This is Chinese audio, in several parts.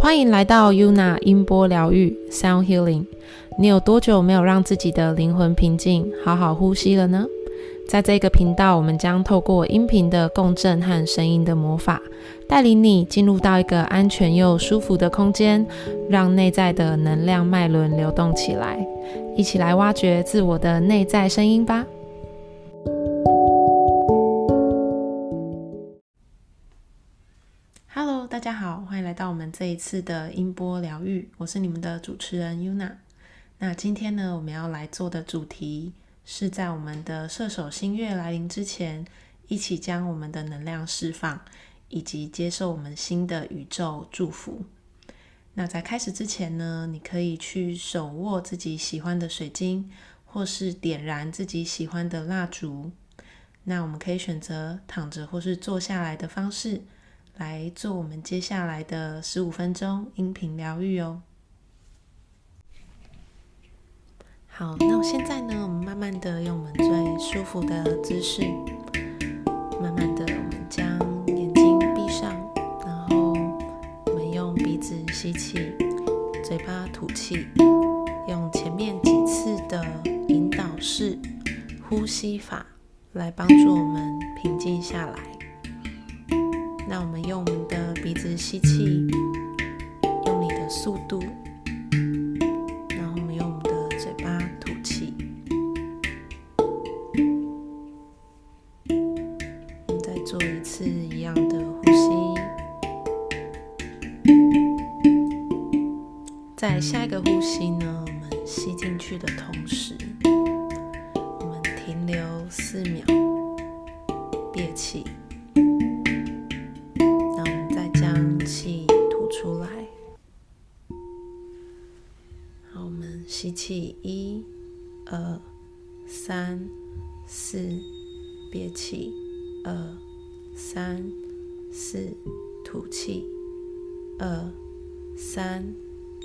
欢迎来到 Yuna 音波疗愈 Sound Healing。你有多久没有让自己的灵魂平静、好好呼吸了呢？在这个频道，我们将透过音频的共振和声音的魔法，带领你进入到一个安全又舒服的空间，让内在的能量脉轮流动起来。一起来挖掘自我的内在声音吧。大家好，欢迎来到我们这一次的音波疗愈。我是你们的主持人 Yuna。那今天呢，我们要来做的主题是在我们的射手星月来临之前，一起将我们的能量释放，以及接受我们新的宇宙祝福。那在开始之前呢，你可以去手握自己喜欢的水晶，或是点燃自己喜欢的蜡烛。那我们可以选择躺着或是坐下来的方式。来做我们接下来的十五分钟音频疗愈哦。好，那现在呢，我们慢慢的用我们最舒服的姿势，慢慢的，我们将眼睛闭上，然后我们用鼻子吸气，嘴巴吐气，用前面几次的引导式呼吸法来帮助我们平静下来。那我们用我们的鼻子吸气，用你的速度，然后我们用我们的嘴巴吐气。我们再做一次一样的呼吸。在下一个呼吸呢，我们吸进去的同时，一、二、三、四，憋气，二、三、四，吐气，二、三、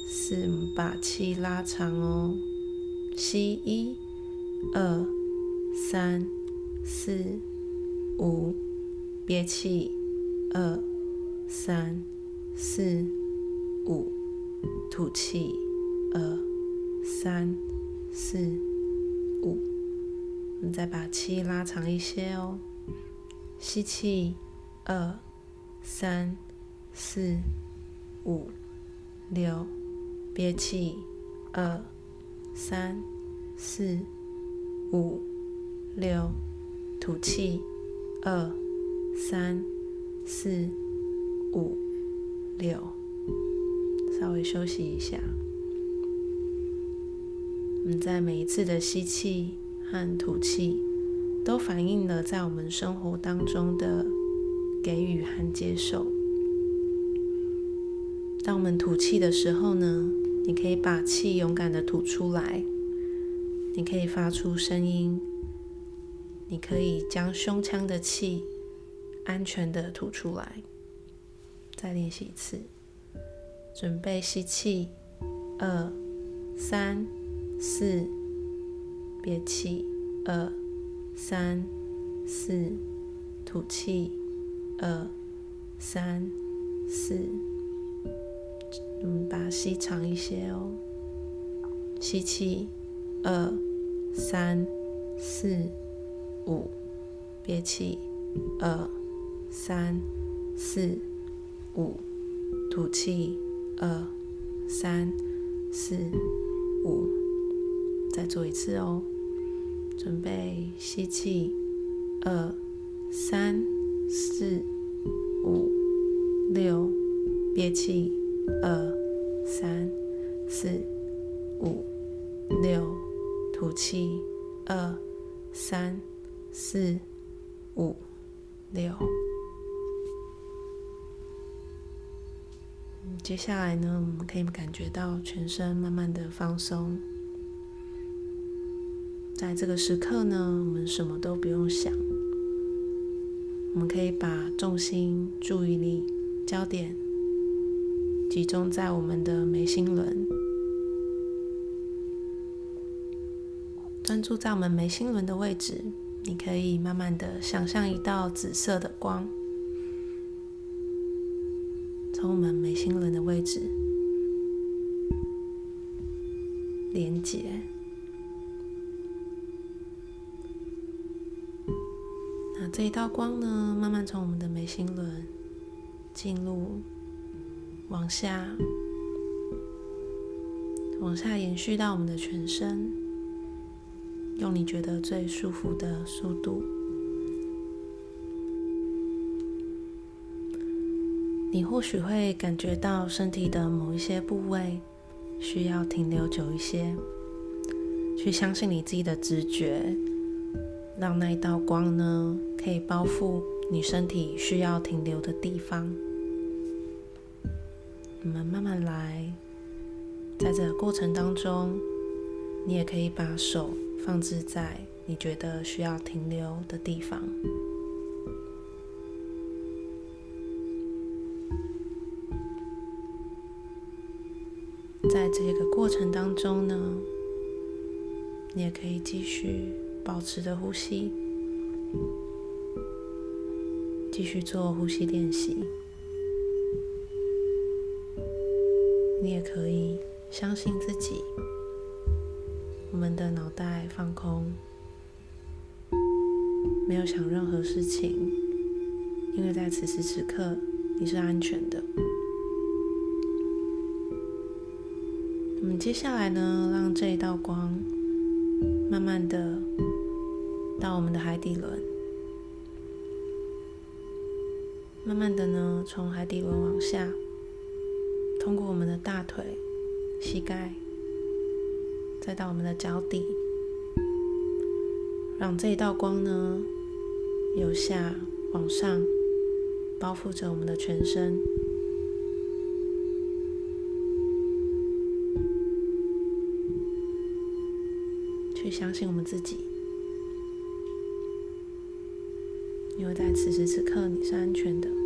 四，把气拉长哦。吸一、二、三、四、五，憋气，二、三、四、五，吐气，二。三、四、五，我们再把气拉长一些哦。吸气，二、三、四、五、六，憋气，二、三、四、五、六，吐气，二、三、四、五、六，稍微休息一下。我们在每一次的吸气和吐气，都反映了在我们生活当中的给予和接受。当我们吐气的时候呢，你可以把气勇敢的吐出来，你可以发出声音，你可以将胸腔的气安全的吐出来。再练习一次，准备吸气，二、三。四，憋气，二、三、四，吐气，二、三、四，我们把它吸长一些哦。吸气，二、三、四、五，憋气，二、三、四、五，吐气，二、三、四、五。再做一次哦，准备吸气，二、三、四、五、六，憋气，二、三、四、五、六，吐气，二、三、四、五、六。接下来呢，我们可以感觉到全身慢慢的放松。在这个时刻呢，我们什么都不用想，我们可以把重心、注意力、焦点集中在我们的眉心轮，专注在我们眉心轮的位置。你可以慢慢的想象一道紫色的光，从我们眉心轮的位置连接。这一道光呢，慢慢从我们的眉心轮进入，往下，往下延续到我们的全身，用你觉得最舒服的速度。你或许会感觉到身体的某一些部位需要停留久一些，去相信你自己的直觉，让那一道光呢，可以包覆你身体需要停留的地方。我们慢慢来，在这个过程当中，你也可以把手放置在你觉得需要停留的地方。在这个过程当中呢，你也可以继续保持着呼吸，继续做呼吸练习。你也可以相信自己，我们的脑袋放空，没有想任何事情，因为在此时此刻你是安全的。我们接下来呢，让这一道光慢慢的到我们的海底轮，慢慢的呢，从海底轮往下，通过我们的大腿、膝盖，再到我们的脚底，让这一道光呢，由下往上包覆着我们的全身。去相信我们自己，因为在此时此刻你是安全的。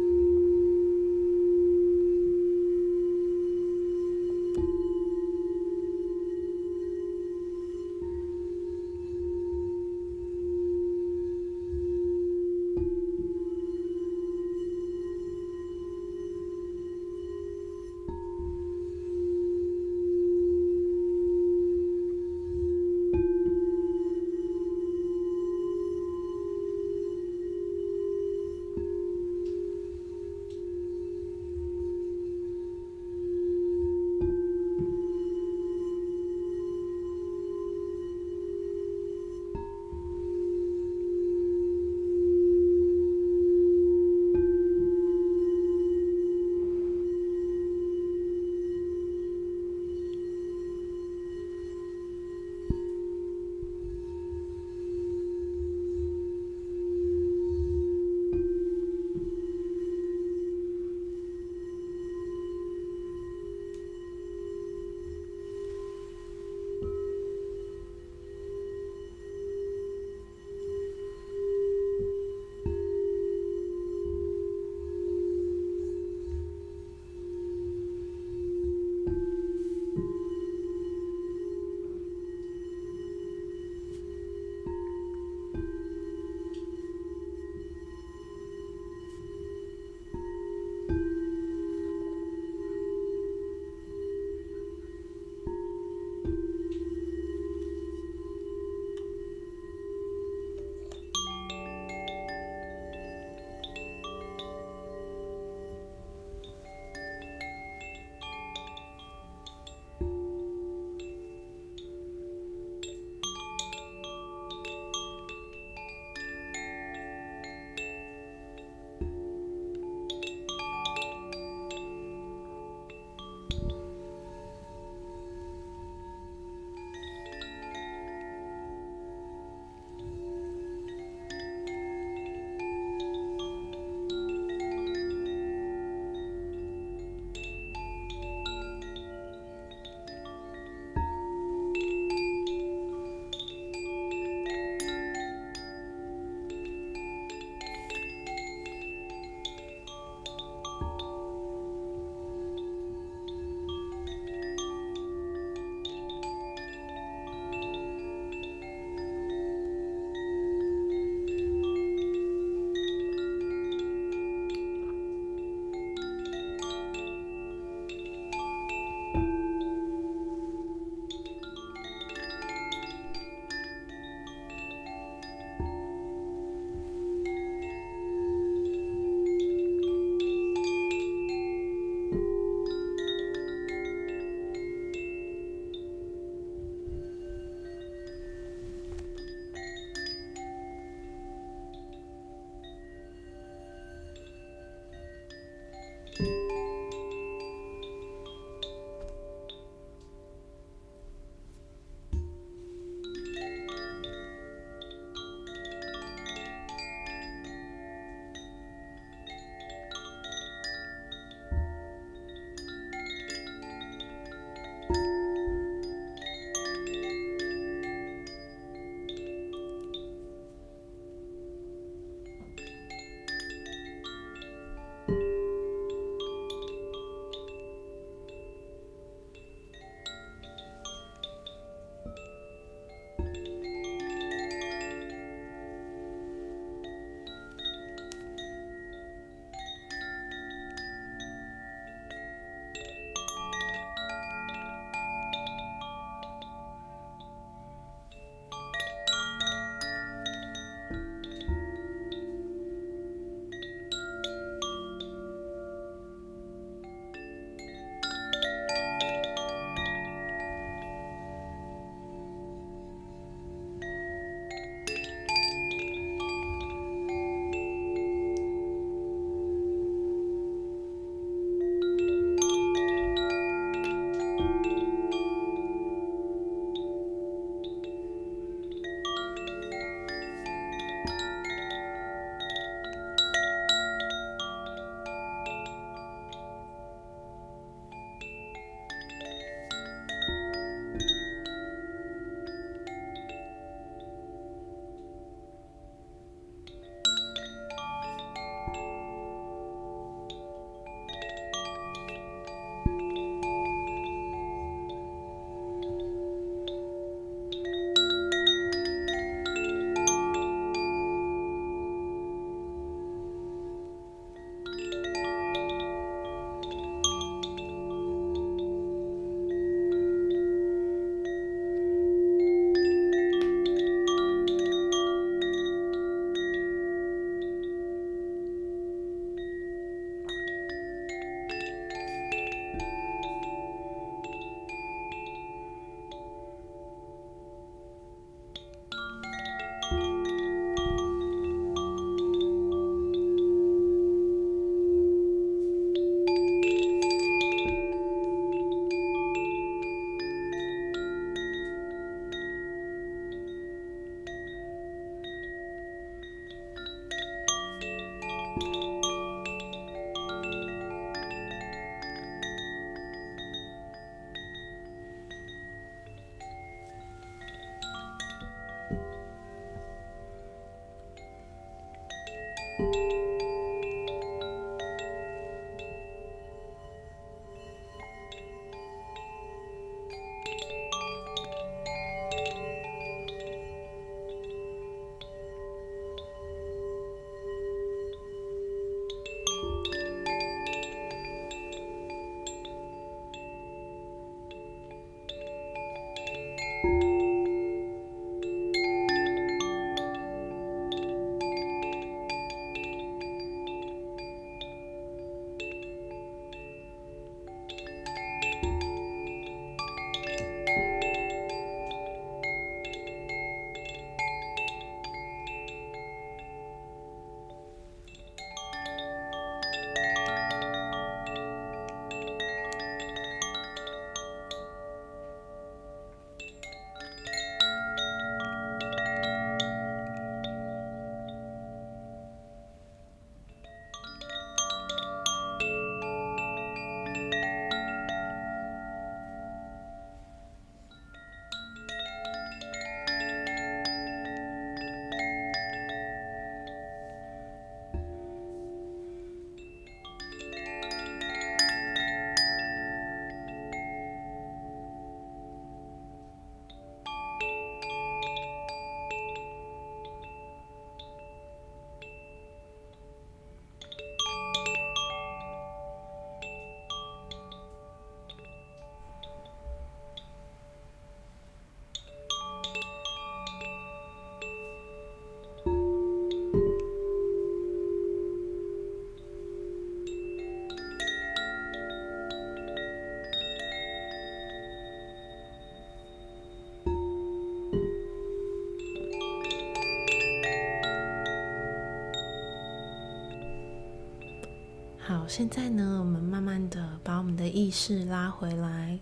现在呢，我们慢慢的把我们的意识拉回来。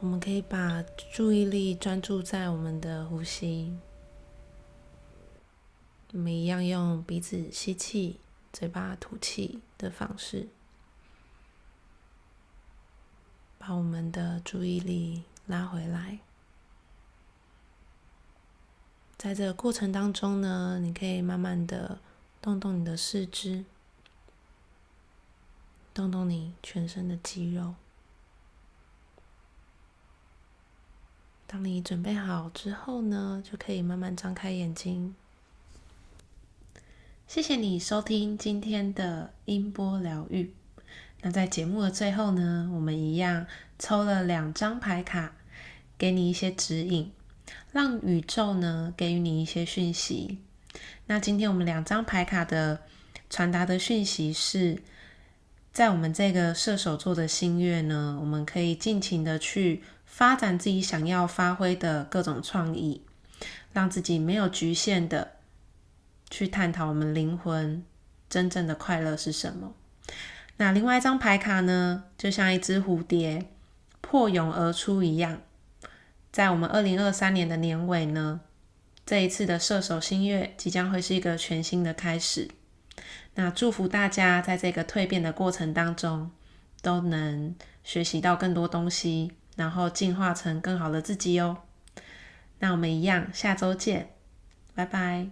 我们可以把注意力专注在我们的呼吸。我们一样用鼻子吸气、嘴巴吐气的方式，把我们的注意力拉回来。在这个过程当中呢，你可以慢慢的动动你的四肢，动动你全身的肌肉。当你准备好之后呢，就可以慢慢张开眼睛。谢谢你收听今天的音波疗愈。那在节目的最后呢，我们一样抽了两张牌卡，给你一些指引，让宇宙呢给予你一些讯息。那今天我们两张牌卡的传达的讯息是，在我们这个射手座的新月呢，我们可以尽情的去。发展自己想要发挥的各种创意，让自己没有局限的去探讨我们灵魂真正的快乐是什么。那另外一张牌卡呢，就像一只蝴蝶破蛹而出一样，在我们二零二三年的年尾呢，这一次的射手新月即将会是一个全新的开始。那祝福大家在这个蜕变的过程当中，都能学习到更多东西。然后进化成更好的自己哦。那我们一样，下周见，拜拜。